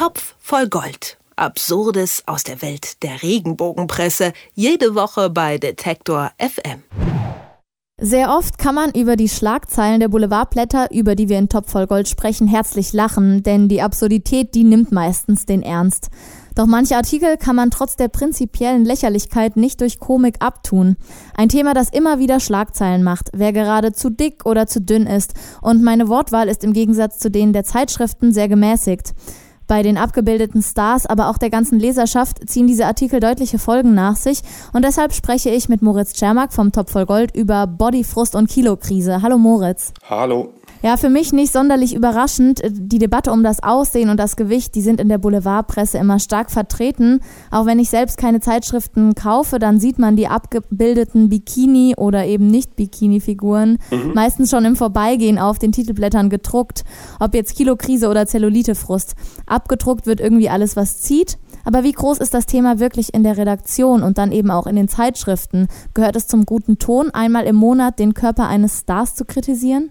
Topf voll Gold. Absurdes aus der Welt der Regenbogenpresse. Jede Woche bei Detektor FM. Sehr oft kann man über die Schlagzeilen der Boulevardblätter, über die wir in Topf voll Gold sprechen, herzlich lachen, denn die Absurdität, die nimmt meistens den Ernst. Doch manche Artikel kann man trotz der prinzipiellen Lächerlichkeit nicht durch Komik abtun. Ein Thema, das immer wieder Schlagzeilen macht, wer gerade zu dick oder zu dünn ist. Und meine Wortwahl ist im Gegensatz zu denen der Zeitschriften sehr gemäßigt. Bei den abgebildeten Stars, aber auch der ganzen Leserschaft ziehen diese Artikel deutliche Folgen nach sich und deshalb spreche ich mit Moritz Czermak vom Top voll Gold über Bodyfrust und Kilokrise. Hallo Moritz. Hallo. Ja, für mich nicht sonderlich überraschend. Die Debatte um das Aussehen und das Gewicht, die sind in der Boulevardpresse immer stark vertreten. Auch wenn ich selbst keine Zeitschriften kaufe, dann sieht man die abgebildeten Bikini- oder eben nicht Bikini-Figuren mhm. meistens schon im Vorbeigehen auf den Titelblättern gedruckt. Ob jetzt Kilokrise oder Zellulitefrust. Abgedruckt wird irgendwie alles, was zieht. Aber wie groß ist das Thema wirklich in der Redaktion und dann eben auch in den Zeitschriften? Gehört es zum guten Ton, einmal im Monat den Körper eines Stars zu kritisieren?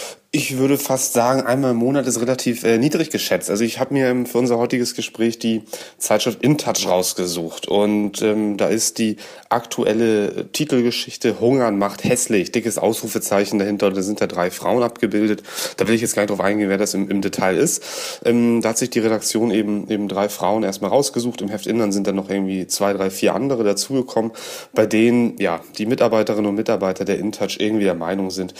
Ich würde fast sagen, einmal im Monat ist relativ äh, niedrig geschätzt. Also ich habe mir für unser heutiges Gespräch die Zeitschrift InTouch rausgesucht und ähm, da ist die aktuelle Titelgeschichte Hungern macht hässlich, dickes Ausrufezeichen dahinter. Da sind da drei Frauen abgebildet. Da will ich jetzt gar nicht drauf eingehen, wer das im, im Detail ist. Ähm, da hat sich die Redaktion eben eben drei Frauen erstmal rausgesucht. Im Heft Innern sind dann noch irgendwie zwei, drei, vier andere dazugekommen, bei denen ja die Mitarbeiterinnen und Mitarbeiter der InTouch irgendwie der Meinung sind,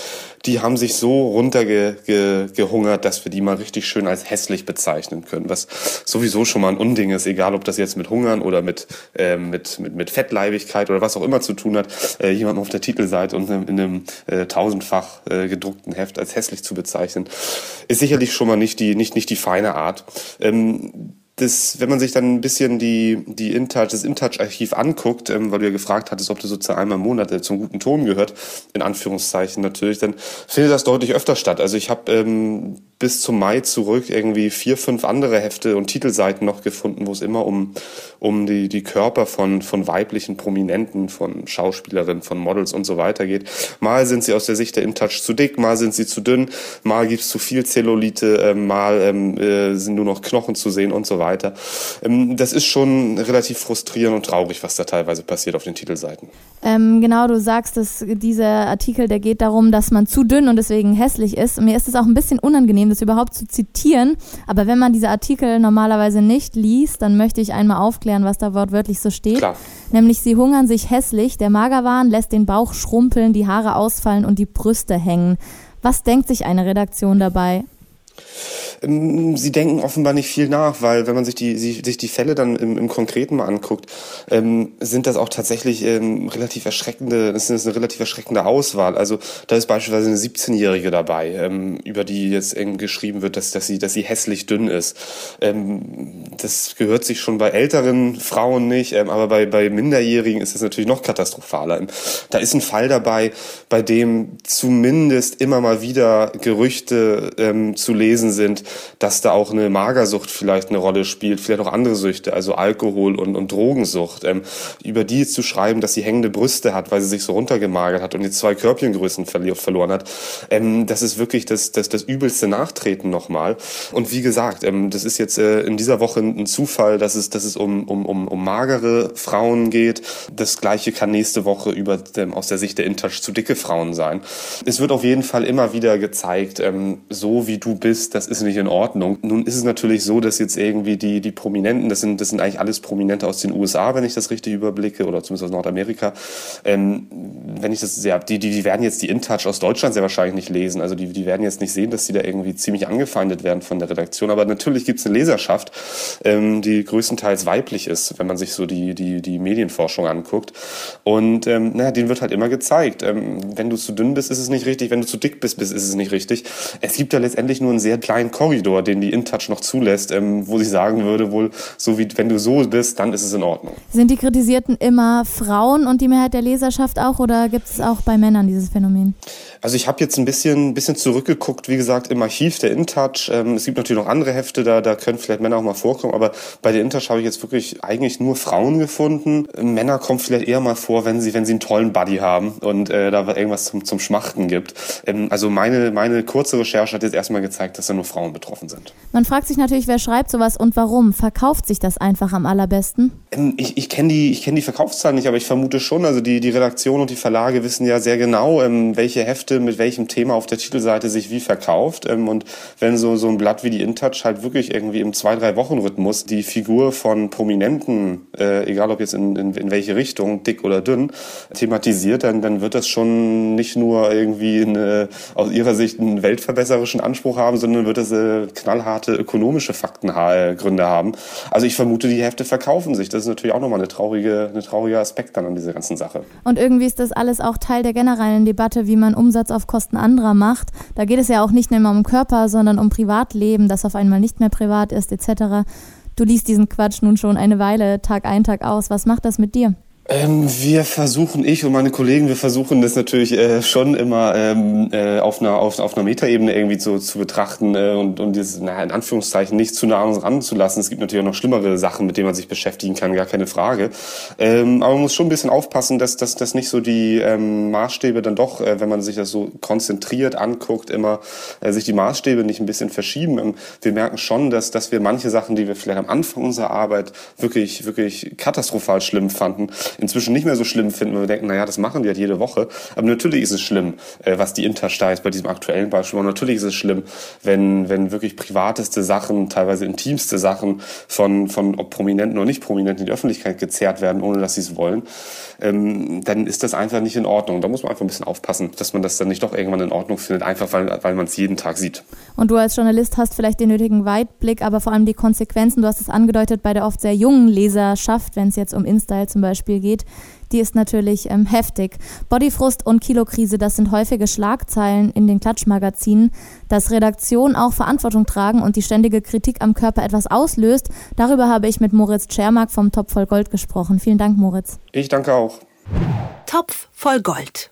die haben sich so runter runtergehungert, dass wir die mal richtig schön als hässlich bezeichnen können, was sowieso schon mal ein Unding ist, egal ob das jetzt mit Hungern oder mit, äh, mit, mit, mit Fettleibigkeit oder was auch immer zu tun hat, äh, jemanden auf der Titelseite und in einem äh, tausendfach äh, gedruckten Heft als hässlich zu bezeichnen, ist sicherlich schon mal nicht die, nicht, nicht die feine Art. Ähm, das, wenn man sich dann ein bisschen die, die InTouch, das InTouch-Archiv anguckt, ähm, weil du ja gefragt hattest, ob du sozusagen einmal im Monat äh, zum guten Ton gehört, in Anführungszeichen natürlich, dann findet das deutlich öfter statt. Also ich habe ähm, bis zum Mai zurück irgendwie vier, fünf andere Hefte und Titelseiten noch gefunden, wo es immer um, um die, die Körper von, von weiblichen Prominenten, von Schauspielerinnen, von Models und so weiter geht. Mal sind sie aus der Sicht der InTouch zu dick, mal sind sie zu dünn, mal gibt's zu viel Zellulite, äh, mal ähm, äh, sind nur noch Knochen zu sehen und so weiter. Ähm, das ist schon relativ frustrierend und traurig, was da teilweise passiert auf den Titelseiten. Ähm, genau, du sagst, dass dieser Artikel, der geht darum, dass man zu dünn und deswegen hässlich ist. Mir ist es auch ein bisschen unangenehm, das überhaupt zu zitieren. Aber wenn man diese Artikel normalerweise nicht liest, dann möchte ich einmal aufklären, was da wortwörtlich so steht. Klar. Nämlich, sie hungern sich hässlich, der Magerwahn lässt den Bauch schrumpeln, die Haare ausfallen und die Brüste hängen. Was denkt sich eine Redaktion dabei? Ähm, sie denken offenbar nicht viel nach, weil wenn man sich die, sich die Fälle dann im, im Konkreten mal anguckt, ähm, sind das auch tatsächlich ähm, relativ erschreckende, das ist eine relativ erschreckende Auswahl. Also da ist beispielsweise eine 17-Jährige dabei, ähm, über die jetzt eng geschrieben wird, dass, dass, sie, dass sie hässlich dünn ist. Ähm, das gehört sich schon bei älteren Frauen nicht, ähm, aber bei, bei Minderjährigen ist das natürlich noch katastrophaler. Da ist ein Fall dabei, bei dem zumindest immer mal wieder Gerüchte ähm, zu lesen sind, dass da auch eine Magersucht vielleicht eine Rolle spielt, vielleicht auch andere Süchte, also Alkohol und, und Drogensucht. Ähm, über die zu schreiben, dass sie hängende Brüste hat, weil sie sich so runtergemagert hat und jetzt zwei Körbchengrößen verloren hat, ähm, das ist wirklich das, das, das übelste Nachtreten nochmal. Und wie gesagt, ähm, das ist jetzt äh, in dieser Woche ein Zufall, dass es, dass es um, um, um, um magere Frauen geht. Das gleiche kann nächste Woche über ähm, aus der Sicht der Intouch zu dicke Frauen sein. Es wird auf jeden Fall immer wieder gezeigt, ähm, so wie du bist, das ist nicht in Ordnung. Nun ist es natürlich so, dass jetzt irgendwie die, die Prominenten, das sind, das sind eigentlich alles Prominente aus den USA, wenn ich das richtig überblicke, oder zumindest aus Nordamerika. Ähm, wenn ich das, ja, die, die, die werden jetzt die InTouch aus Deutschland sehr wahrscheinlich nicht lesen. Also die, die werden jetzt nicht sehen, dass sie da irgendwie ziemlich angefeindet werden von der Redaktion. Aber natürlich gibt es eine Leserschaft, ähm, die größtenteils weiblich ist, wenn man sich so die, die, die Medienforschung anguckt. Und ähm, naja, denen wird halt immer gezeigt, ähm, wenn du zu dünn bist, ist es nicht richtig, wenn du zu dick bist, ist es nicht richtig. Es gibt ja letztendlich nur einen sehr kleinen Korridor den die InTouch noch zulässt, ähm, wo sie sagen würde, wohl, so wie wenn du so bist, dann ist es in Ordnung. Sind die Kritisierten immer Frauen und die Mehrheit der Leserschaft auch oder gibt es auch bei Männern dieses Phänomen? Also ich habe jetzt ein bisschen, bisschen zurückgeguckt, wie gesagt, im Archiv der InTouch. Ähm, es gibt natürlich noch andere Hefte, da, da können vielleicht Männer auch mal vorkommen, aber bei der InTouch habe ich jetzt wirklich eigentlich nur Frauen gefunden. Männer kommen vielleicht eher mal vor, wenn sie, wenn sie einen tollen Buddy haben und äh, da irgendwas zum, zum Schmachten gibt. Ähm, also meine, meine kurze Recherche hat jetzt erstmal gezeigt, dass er nur Frauen betrifft betroffen sind. Man fragt sich natürlich, wer schreibt sowas und warum? Verkauft sich das einfach am allerbesten? Ähm, ich, ich kenne die, kenn die Verkaufszahlen nicht, aber ich vermute schon, also die, die Redaktion und die Verlage wissen ja sehr genau, ähm, welche Hefte mit welchem Thema auf der Titelseite sich wie verkauft. Ähm, und wenn so, so ein Blatt wie die InTouch halt wirklich irgendwie im zwei, drei Wochen Rhythmus die Figur von Prominenten, äh, egal ob jetzt in, in, in welche Richtung, dick oder dünn, thematisiert, dann, dann wird das schon nicht nur irgendwie eine, aus ihrer Sicht einen weltverbesserischen Anspruch haben, sondern wird das äh, knallharte ökonomische Faktengründe haben. Also ich vermute, die Hefte verkaufen sich. Das ist natürlich auch nochmal eine traurige, eine traurige Aspekt dann an dieser ganzen Sache. Und irgendwie ist das alles auch Teil der generellen Debatte, wie man Umsatz auf Kosten anderer macht. Da geht es ja auch nicht nur immer um Körper, sondern um Privatleben, das auf einmal nicht mehr privat ist, etc. Du liest diesen Quatsch nun schon eine Weile, Tag ein, Tag aus. Was macht das mit dir? Ähm, wir versuchen, ich und meine Kollegen, wir versuchen das natürlich äh, schon immer ähm, äh, auf einer auf, auf einer Metaebene irgendwie zu, zu betrachten äh, und und dieses naja, in Anführungszeichen nicht zu nah ranzulassen. Es gibt natürlich auch noch schlimmere Sachen, mit denen man sich beschäftigen kann, gar keine Frage. Ähm, aber man muss schon ein bisschen aufpassen, dass dass, dass nicht so die ähm, Maßstäbe dann doch, äh, wenn man sich das so konzentriert anguckt, immer äh, sich die Maßstäbe nicht ein bisschen verschieben. Ähm, wir merken schon, dass dass wir manche Sachen, die wir vielleicht am Anfang unserer Arbeit wirklich wirklich katastrophal schlimm fanden, inzwischen nicht mehr so schlimm finden, weil wir denken, naja, das machen wir halt jede Woche. Aber natürlich ist es schlimm, äh, was die Intersteigt bei diesem aktuellen Beispiel. Und natürlich ist es schlimm, wenn, wenn wirklich privateste Sachen, teilweise intimste Sachen von, von ob Prominenten oder nicht Prominenten in die Öffentlichkeit gezerrt werden, ohne dass sie es wollen, ähm, dann ist das einfach nicht in Ordnung. Da muss man einfach ein bisschen aufpassen, dass man das dann nicht doch irgendwann in Ordnung findet, einfach weil, weil man es jeden Tag sieht. Und du als Journalist hast vielleicht den nötigen Weitblick, aber vor allem die Konsequenzen, du hast es angedeutet, bei der oft sehr jungen Leserschaft, wenn es jetzt um InStyle zum Beispiel geht, die ist natürlich ähm, heftig. Bodyfrust und Kilokrise, das sind häufige Schlagzeilen in den Klatschmagazinen. Dass Redaktionen auch Verantwortung tragen und die ständige Kritik am Körper etwas auslöst, darüber habe ich mit Moritz Tschermak vom Topf voll Gold gesprochen. Vielen Dank, Moritz. Ich danke auch. Topf voll Gold.